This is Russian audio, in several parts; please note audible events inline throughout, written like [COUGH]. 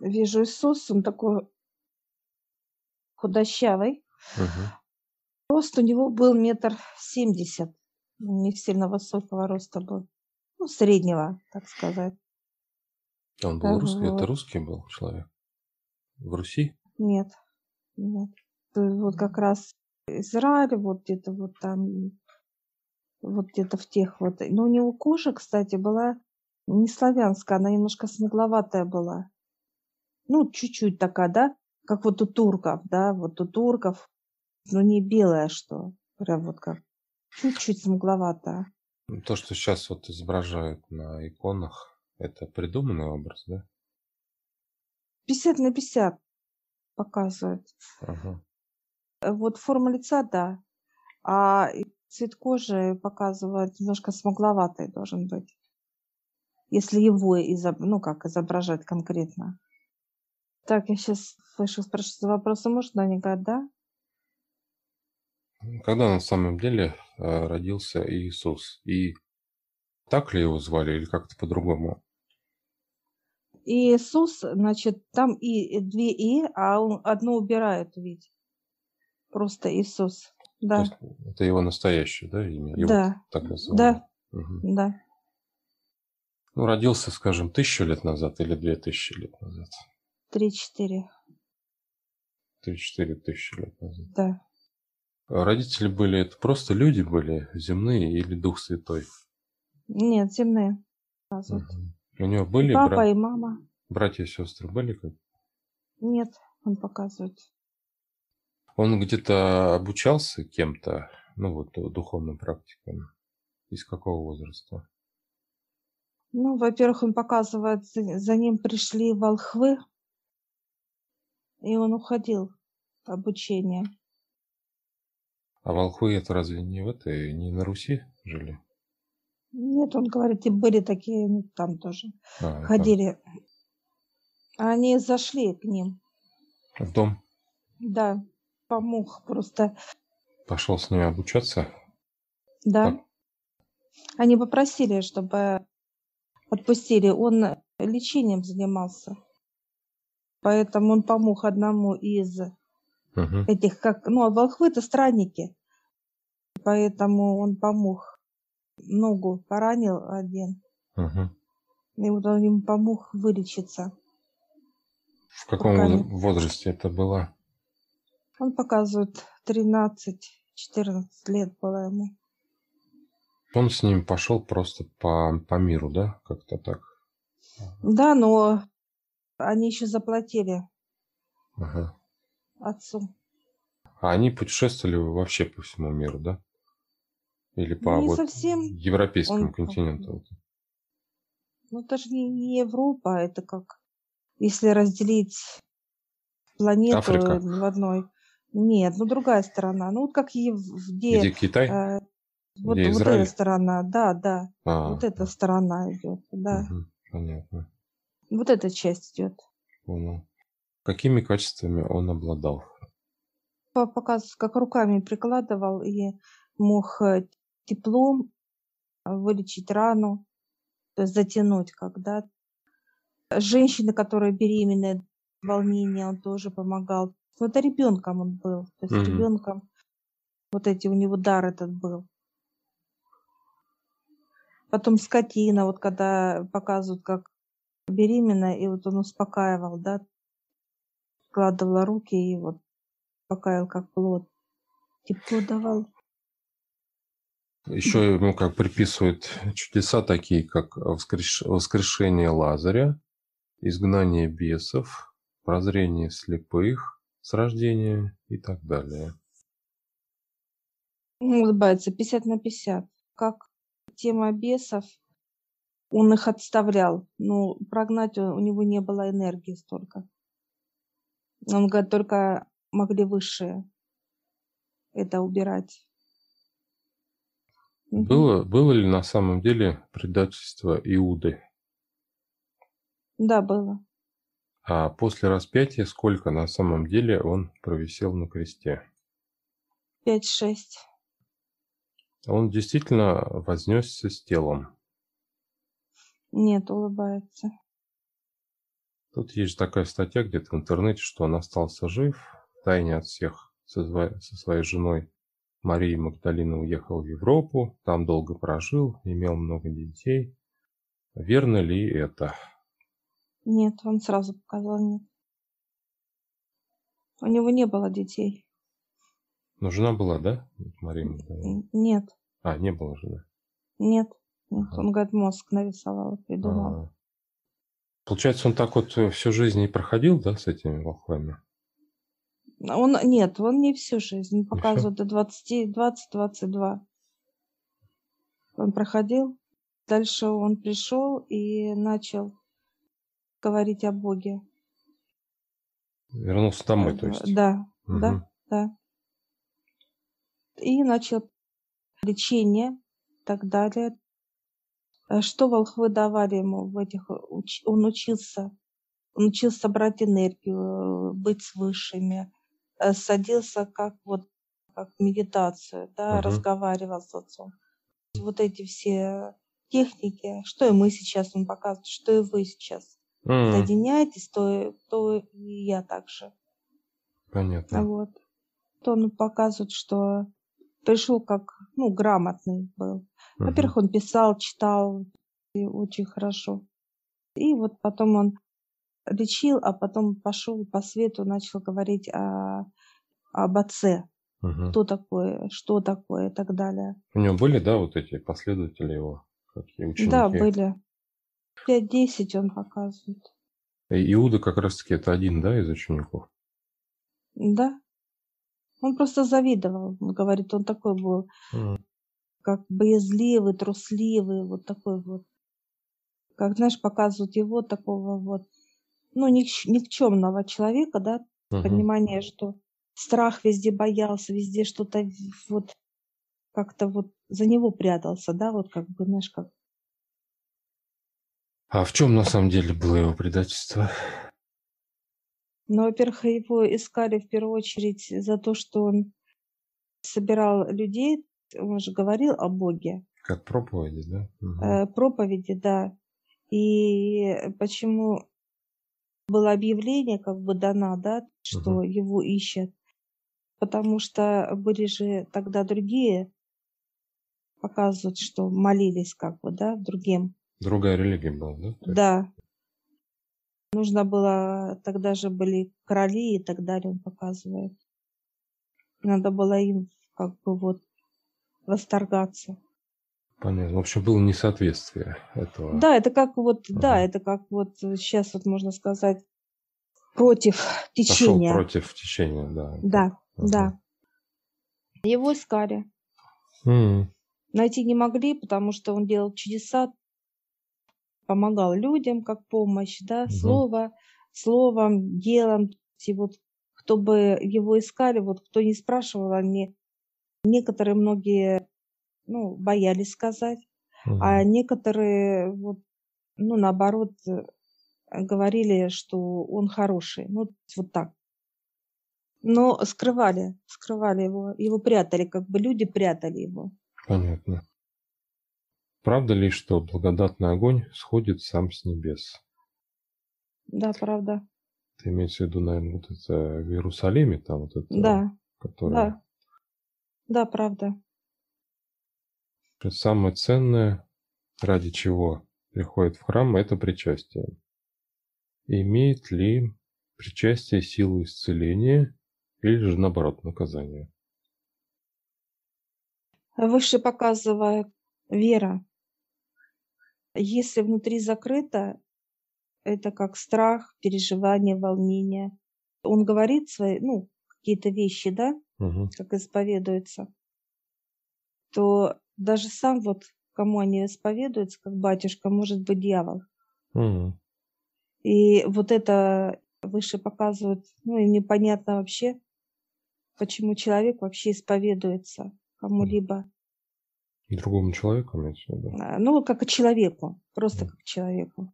вижу Иисус, он такой худощавый. Мгм. Рост у него был метр семьдесят. Не сильно высокого роста был. Ну, среднего, так сказать. Он был русский, это Вот. русский был человек? В Руси? Нет, нет. Вот как раз Израиль, вот где-то вот там, вот где-то в тех вот. Но у него кожа, кстати, была не славянская, она немножко смугловатая была. Ну, чуть-чуть такая, да, как вот у турков, да, вот у турков, но не белая, что, прям вот как, чуть-чуть смугловатая. Ну, То, что сейчас вот изображают на иконах, это придуманный образ, да? 50 на 50 показывает. Ага. Вот форма лица, да, а цвет кожи показывает немножко смугловатый должен быть, если его изоб... ну как изображать конкретно. Так, я сейчас слышу, спрашиваю вопросы, можно они говорят, да? Когда на самом деле э, родился Иисус? И так ли его звали или как-то по-другому? Иисус, значит, там и две и, а он одно убирает, ведь. Просто Иисус. То Да, есть это его настоящее, да, имя? Его да, так да, Мгм. да. Ну, родился, скажем, тысячу лет назад или две тысячи лет назад? Три-четыре, Три-четыре тысячи лет назад. да. А Родители были, это просто люди были, земные или Дух Святой? Нет, земные. Мгм. У него И были папа, бра- и мама. братья и сестры? Были как? Нет, он показывает. Он где-то обучался кем-то, ну вот, ду- духовным практикам? Из какого возраста? Ну, во-первых, он показывает, за ним пришли волхвы, и он уходил обучение. А волхвы это разве не в этой, не на Руси жили? Нет, он говорит, и были такие, ну, там тоже А, там, ходили. Они зашли к ним, в дом да, помог просто, пошел с ними обучаться? да. Так. Они попросили, чтобы отпустили. Он лечением занимался, поэтому он помог одному из Мгм. этих, как, ну, а волхвы это странники, поэтому он помог. Ногу поранил один, Мгм. и вот он ему помог вылечиться. В каком не- возрасте это было? Он показывает 13-14 лет было ему. Он с ним пошел просто по, по миру, да? Как-то так. Да, но они еще заплатили Ага. отцу. А они путешествовали вообще по всему миру, да? Или по не вот совсем. европейскому Он- континенту? Ну, это же не, не Европа, это как если разделить планету Африка. в одной. Нет, ну другая сторона. Ну, вот как и где, Где Китай? э, вот, Где вот Израиль? эта сторона, да, да, А, вот эта сторона идет, да, мгм, понятно. Вот эта часть идет. Понял. Какими качествами он обладал? Показывает, как руками прикладывал и мог э, теплом вылечить рану, то есть затянуть, когда женщины, которые беременные, волнение, он тоже помогал. Ну, это ребенком он был, то есть Мгм. ребенком вот эти у него дар этот был. Потом скотина, вот когда показывают, как беременная, и вот он успокаивал, да, складывала руки и вот успокаивал как плод. Тепло давал. Еще ему как приписывают чудеса такие, как воскреш- воскрешение Лазаря, изгнание бесов, прозрение слепых с рождения и так далее. Улыбается 50 на 50. Как тема бесов, он их отставлял. Ну, прогнать у у него не было энергии столько. Он говорит, только могли высшие это убирать. Было, было ли на самом деле предательство Иуды? Да, было. А после распятия сколько на самом деле он провисел на кресте? 5-6. Он действительно вознесся с телом. Нет, улыбается. Тут есть такая статья где-то в интернете, что он остался жив, тайне от всех со, со своей женой Марией Магдалина уехал в Европу, там долго прожил, имел много детей. Верно ли это? Нет, он сразу показал нет. У него не было детей. Но жена была, да, Мария Магдалина? Нет. А, не было жены? Нет. Он, говорит, мозг нарисовал, придумал. Ага. Получается, он так вот э, всю жизнь и проходил, да, с этими волхвами? Он, нет, он не всю жизнь. Показывает до 20, 20-22. Он проходил. Дальше он пришел и начал говорить о Боге. Вернулся домой, то есть? Да, угу. да, да. И начал лечение и так далее. Э, что волхвы давали ему в этих... Он учился. Он учился брать энергию, быть с высшими. Э, садился как вот как медитацию, да, угу. разговаривал с отцом. Вот эти все техники, что и мы сейчас он показывает, что и вы сейчас mm. соединяетесь, то, то и я также. Понятно. Вот. То он показывает, что пришел как, ну, грамотный был. Во-первых, он писал, читал и очень хорошо. И вот потом он лечил, а потом пошел по свету, начал говорить о, об отце. Uh-huh. Кто такое, что такое и так далее. У него были, да, вот эти последователи его, какие ученики? Да, были. 5-10 он показывает. И Иуда как раз-таки это один, да, из учеников? Да. Он просто завидовал. Он говорит, он такой был, mm. как боязливый, трусливый, вот такой вот. Как, знаешь, показывают его такого вот, ну, ник- никчемного человека, да, uh-huh. понимание, что страх везде боялся, везде что-то вот как-то вот за него прятался, да, вот как бы, знаешь, как а в чем на самом деле было его предательство? Ну, во-первых, его искали в первую очередь за то, что он собирал людей, он же говорил о Боге. Как проповеди, да? Угу. Э, проповеди, да. И почему было объявление как бы дано, да, что угу. его ищут? Потому что были же тогда другие, показывают, что молились как бы, да, другим Другая религия была, да? Да. Нужно было, тогда же были короли и так далее, он показывает. Надо было им как бы вот восторгаться. Понятно. В общем, было несоответствие этого. Да, это как вот, ага. да, это как вот сейчас вот можно сказать против течения. Пошел против течения, да. Да, ага. да. Его искали. Mm. Найти не могли, потому что он делал чудеса, помогал людям как помощь, да, угу. слово, словом, делом. И вот кто бы его искали, вот кто не спрашивал, они некоторые многие ну, боялись сказать, угу. а некоторые вот, ну, наоборот, говорили, что он хороший. Ну, вот так. Но скрывали, скрывали его, его прятали, как бы люди прятали его. Понятно. Правда ли, что благодатный огонь сходит сам с небес? Да, правда. Ты имеешь в виду, наверное, вот это в Иерусалиме, там вот это, да. которое... Да. Да, правда. Самое ценное, ради чего приходит в храм, это причастие. Имеет ли причастие силу исцеления или же наоборот наказание? Выше показывает вера. Если внутри закрыто, это как страх, переживание, волнение. Он говорит свои, ну, какие-то вещи, да, угу. как исповедуется, то даже сам вот, кому они исповедуются, как батюшка, может быть дьявол. Угу. И вот это выше показывают, ну, и непонятно вообще, почему человек вообще исповедуется кому-либо. Другому человеку имеется в виду? А, ну, как и человеку, просто как человеку.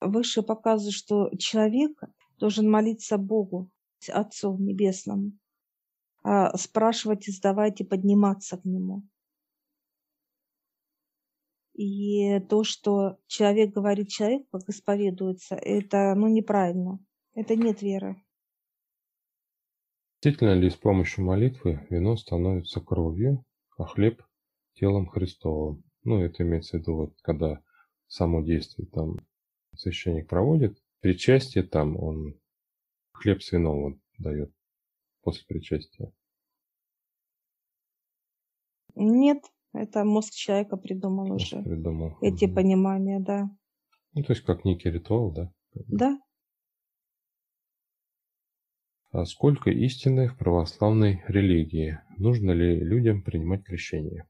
Выше показывает, что человек должен молиться Богу, Отцу Небесному, а спрашивать и сдавать и подниматься к Нему. И то, что человек говорит человек, как исповедуется, это ну, неправильно. Это нет веры. Действительно ли с помощью молитвы вино становится кровью, а хлеб – телом Христовым? Ну, это имеется в виду, вот, когда само действие там священник проводит, причастие там он хлеб с вином вот дает после причастия. Нет, это мозг человека придумал мозг уже. Придумал. Эти угу. понимания, да. Ну, то есть как некий ритуал, да? Да. А сколько истины в православной религии? Нужно ли людям принимать крещение?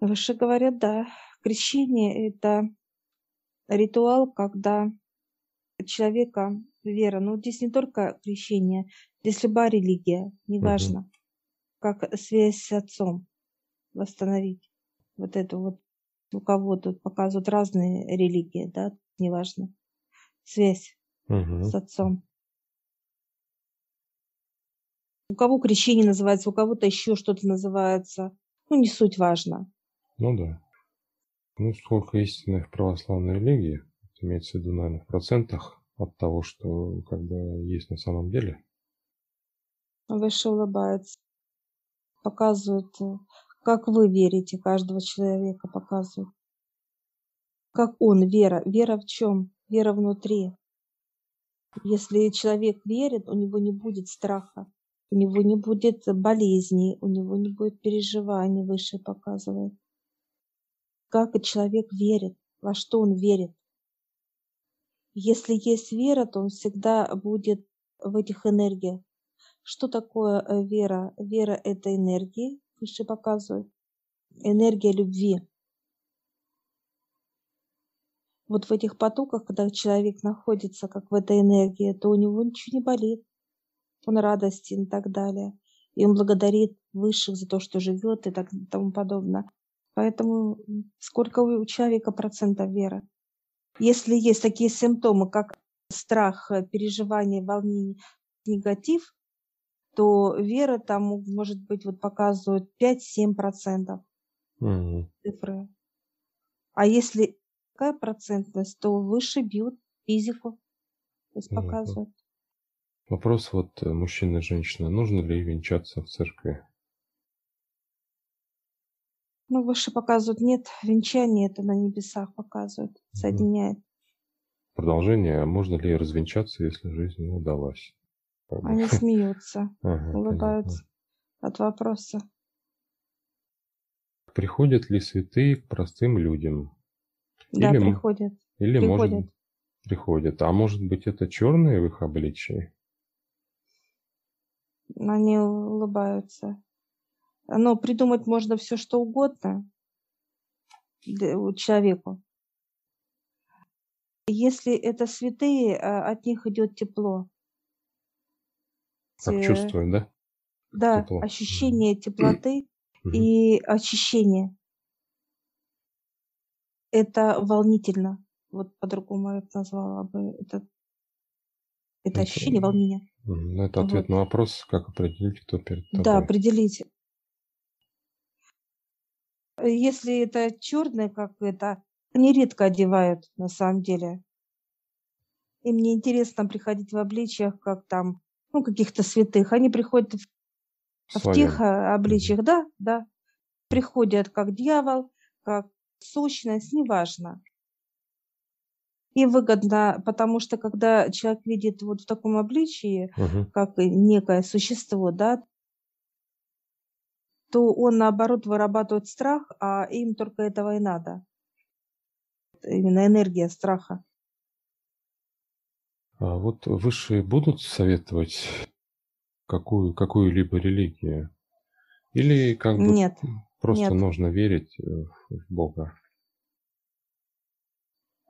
Выше говорят, да. Крещение – это ритуал, когда человека вера, но здесь не только крещение, здесь любая религия, неважно. Угу как связь с отцом восстановить. Вот это вот у кого тут показывают разные религии, да, неважно. Связь угу. с отцом. У кого крещение называется, у кого-то еще что-то называется. Ну, не суть важно. Ну да. Ну, сколько истины в православной религии, имеется в виду, наверное, в процентах от того, что как бы есть на самом деле. Выше улыбается показывают, э, как вы верите, каждого человека показывают. Как он, вера. Вера в чем? Вера внутри. Если человек верит, у него не будет страха, у него не будет болезней, у него не будет переживаний, выше показывает. Как человек верит, во что он верит. Если есть вера, то он всегда будет в этих энергиях. Что такое э, вера? Вера – это энергия, выше показывают. Энергия любви. Вот в этих потоках, когда человек находится как в этой энергии, то у него ничего не болит. Он радостен и так далее. И он благодарит высших за то, что живет и так и тому подобное. Поэтому сколько у человека процентов веры? Если есть такие симптомы, как страх, э, переживание, волнение, негатив, то вера там может быть вот показывает 5-7% угу. цифры. А если какая процентность, то выше бьют физику, то есть показывают. Вопрос вот э, мужчина и женщина, нужно ли венчаться в церкви? Ну, выше показывают, нет, венчание это на небесах показывают, соединяет. Продолжение, а можно ли развенчаться, если жизнь не удалась? Они [LAUGHS] смеются, ага, улыбаются понятно. от вопроса. Приходят ли святые к простым людям? Да, или, приходят. Или приходят. может приходят. А может быть это черные в их обличии? Они улыбаются. Но придумать можно все, что угодно человеку. Если это святые, а, от них идет тепло. Как э, чувствуем, да? Да, Тепло. ощущение теплоты и очищения. Это волнительно. Вот по-другому я это назвала бы. Это, это ощущение волнения. Ну, это ответ вот. на вопрос, как определить, кто перед тобой. Да, определить. Если это черное, как это, они редко одевают на самом деле. И мне интересно приходить в обличиях, как там ну, каких-то святых, они приходят в, в тех а, обличиях, да, да, приходят как дьявол, как сущность, неважно. И выгодно, потому что когда человек видит вот в таком обличии, угу. как некое существо, да, то он наоборот вырабатывает страх, а им только этого и надо. Именно энергия страха. А вот высшие будут советовать какую, какую-либо религию? Или как бы нет, просто нет. нужно верить э, в Бога?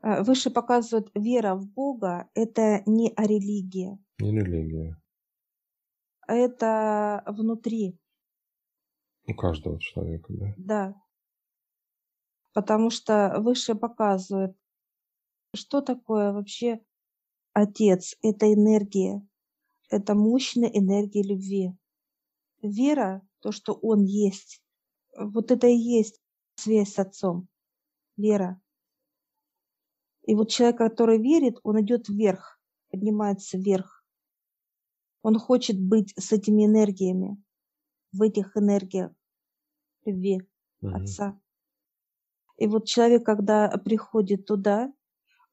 А, выше показывают, вера в Бога – это не о религии. Не религия. Это внутри. У каждого человека, да? Да. Потому что выше показывает, что такое вообще Отец – это энергия, это мощная энергия любви. Вера, то, что Он есть, вот это и есть связь с Отцом, вера. И вот человек, который верит, он идет вверх, поднимается вверх. Он хочет быть с этими энергиями, в этих энергиях любви угу. Отца. И вот человек, когда приходит туда,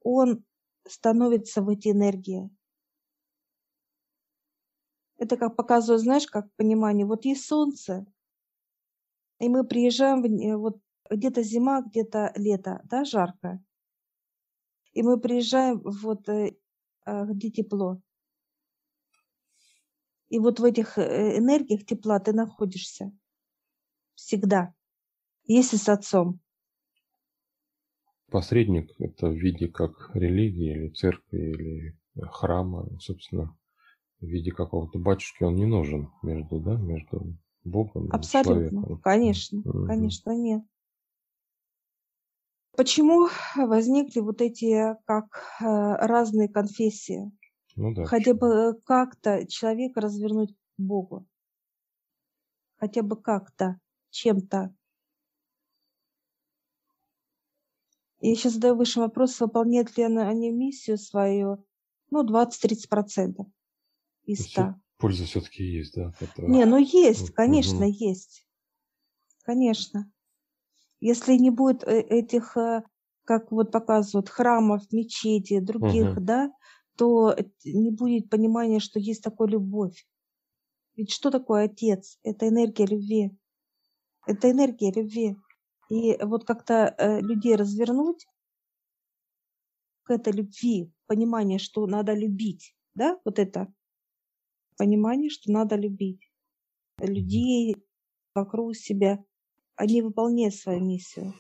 он становится в эти энергии. Это как показывает, знаешь, как понимание. Вот есть солнце, и мы приезжаем, в, вот где-то зима, где-то лето, да, жарко. И мы приезжаем вот э, а, где тепло. И вот в этих э, энергиях тепла ты находишься всегда, если с отцом. Посредник – это в виде как религии или церкви или храма, собственно, в виде какого-то батюшки он не нужен между, да, между Богом Абсолютно, и человеком. конечно, угу. конечно, нет. Почему возникли вот эти как э, разные конфессии? Ну да. Хотя бы как-то человека развернуть к Богу. Хотя бы как-то, чем-то. Я сейчас задаю выше вопрос, выполняют ли они миссию свою, ну, 20-30% из 100. Польза все-таки есть, да? Это... Не, ну есть, конечно, угу. есть. Конечно. Если не будет э, этих, э, как вот показывают, храмов, мечети, других, угу. да, то не будет понимания, что есть такая любовь. Ведь что такое отец? Это энергия любви. Это энергия любви. И вот как-то э, людей развернуть к этой любви, понимание, что надо любить, да, вот это понимание, что надо любить людей вокруг себя. Они выполняют свою миссию.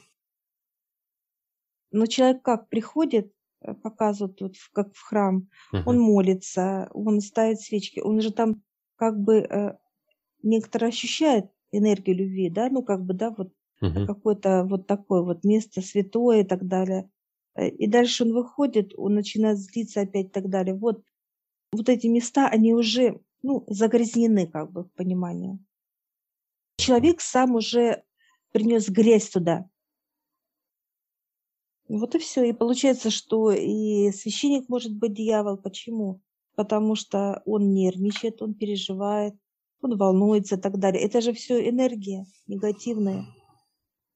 Но человек как приходит, э, показывают вот как в храм, uh-huh. он молится, он ставит свечки, он же там как бы э, некоторые ощущает энергию любви, да, ну как бы, да, вот угу. какое-то вот такое вот место святое и так далее. Э, и дальше он выходит, он начинает злиться опять и так далее. Вот, вот эти места, они уже ну, загрязнены как бы в понимании. Человек сам уже принес грязь туда. Вот и все. И получается, что и священник может быть дьявол. Почему? Потому что он нервничает, он переживает, он волнуется и так далее. Это же все энергия негативная.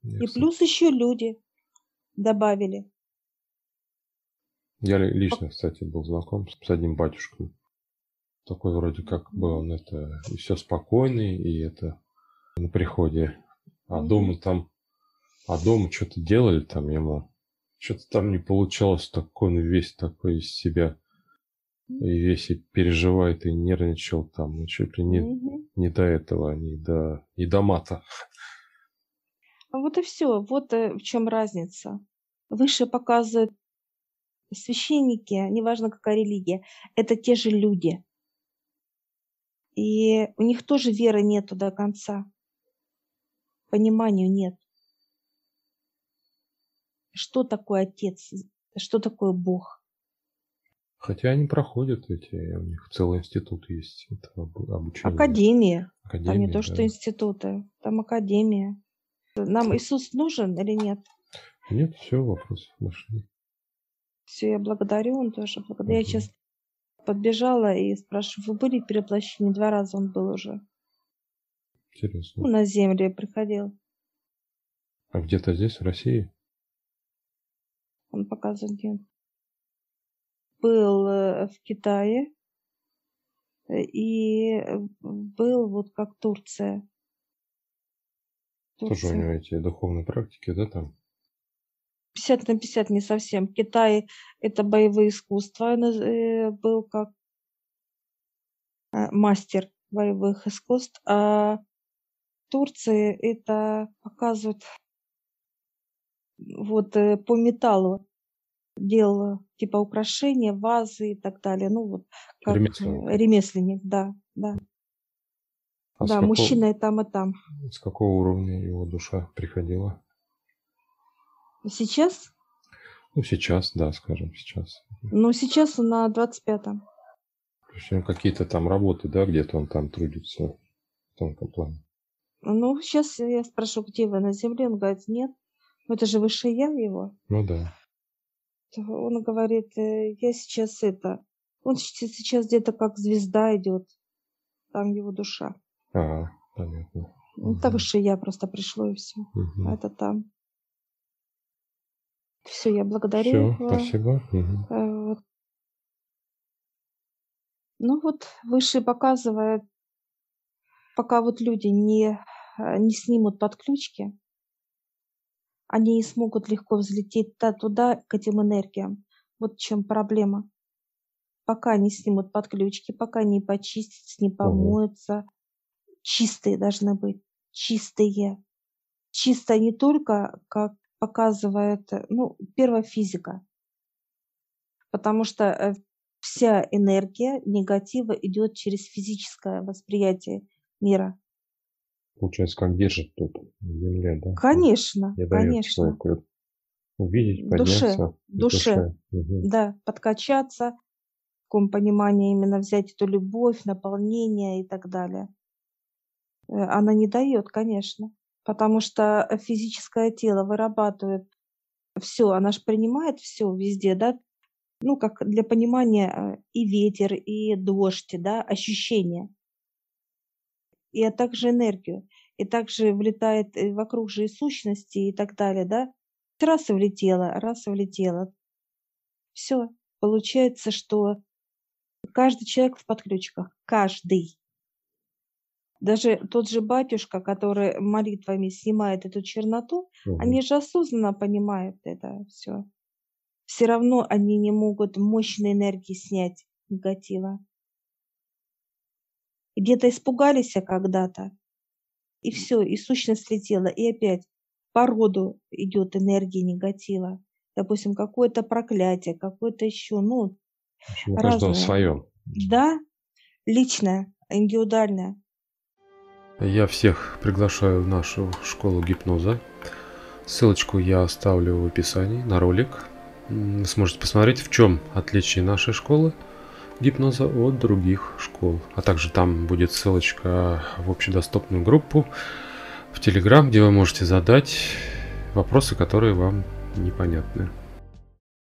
И плюс еще люди добавили. Я лично, кстати, был знаком с одним батюшкой. Такой вроде как бы он это и все спокойный, и это на приходе. А mm-hmm. дома там, а дома что-то делали там ему. Что-то там не получалось, такой он весь такой из себя. И весь и переживает, и нервничал там, и чуть ли не, mm-hmm. не до этого, не до, не до мата. Вот и все. Вот э, в чем разница. Выше показывают священники, неважно какая религия, это те же люди. И у них тоже веры нету до конца. Пониманию нет. Что такое Отец? Что такое Бог? Хотя они проходят эти, у них целый институт есть этого обучения. Академия. Академия там не да. то, что институты, там академия. Нам Иисус нужен или нет? Нет, все, вопрос нашли. Все, я благодарю, он тоже благодарю. Угу. Я сейчас подбежала и спрашиваю, вы были переплощены? Два раза он был уже. Интересно. Ну, на землю приходил. А где-то здесь, в России? Он показывает, где Был э, в Китае э, и был вот как Турция. Тоже у него эти духовные практики, да, там? 50 на 50 не совсем. Китай это боевые искусства э, был как э, мастер боевых искусств, а Турции это показывают вот э, по металлу делала типа украшения, вазы и так далее. Ну вот как ремесленник, ремесленник да, да. А да, какого, мужчина и там, и там. С какого уровня его душа приходила? Сейчас? Ну, сейчас, да, скажем, сейчас. Ну, сейчас на 25-м. Причем какие-то там работы, да, где-то он там трудится в тонком плане. Ну, сейчас я спрошу, где вы на земле? Он говорит, нет. Ну, это же выше я его. Ну да. Он говорит, «Э, я сейчас это... Он сейчас где-то как звезда идет. Там его душа. Ага, понятно. Ну, Это Мгм. выше я просто пришло и все. А это там. Все, я Все, благодарю. э, спасибо. Вот. Ну вот, выше показывает, пока вот люди не, не снимут подключки, они не смогут легко взлететь та- туда, к этим энергиям. Вот в чем проблема. Пока не снимут подключки, пока не почистятся, не помоются, чистые должны быть, чистые. Чисто не только, как показывает, ну, первая физика, потому что э, вся энергия негатива идет через физическое восприятие мира. Получается, как держит тут земля, да? Конечно, Не конечно. человеку увидеть, Душе, подняться. в душе. Мгм. Да, подкачаться, в каком понимании именно взять эту любовь, наполнение и так далее. Э, Она не дает, конечно, потому что физическое тело вырабатывает все, она же принимает все везде, да, ну, как для понимания э, и ветер, и дождь, да, ощущения, и а также энергию, и также влетает э, вокруг же и сущности и так далее, да, раз и влетела, раз и влетела, все, получается, что каждый человек в подключках, каждый. Даже тот же батюшка, который молитвами снимает эту черноту, Мгм. они же осознанно понимают это все. Все равно они не могут мощной энергии снять негатива. Где-то испугались когда-то, и все, и сущность слетела, и опять по роду идет энергия негатива. Допустим, какое-то проклятие, какое-то еще, ну, у каждого свое. Да, личное, индивидуальное. Я всех приглашаю в нашу школу гипноза. Ссылочку я оставлю в описании на ролик. Сможете посмотреть, в чем отличие нашей школы гипноза от других школ. А также там будет ссылочка в общедоступную группу в Телеграм, где вы можете задать вопросы, которые вам непонятны.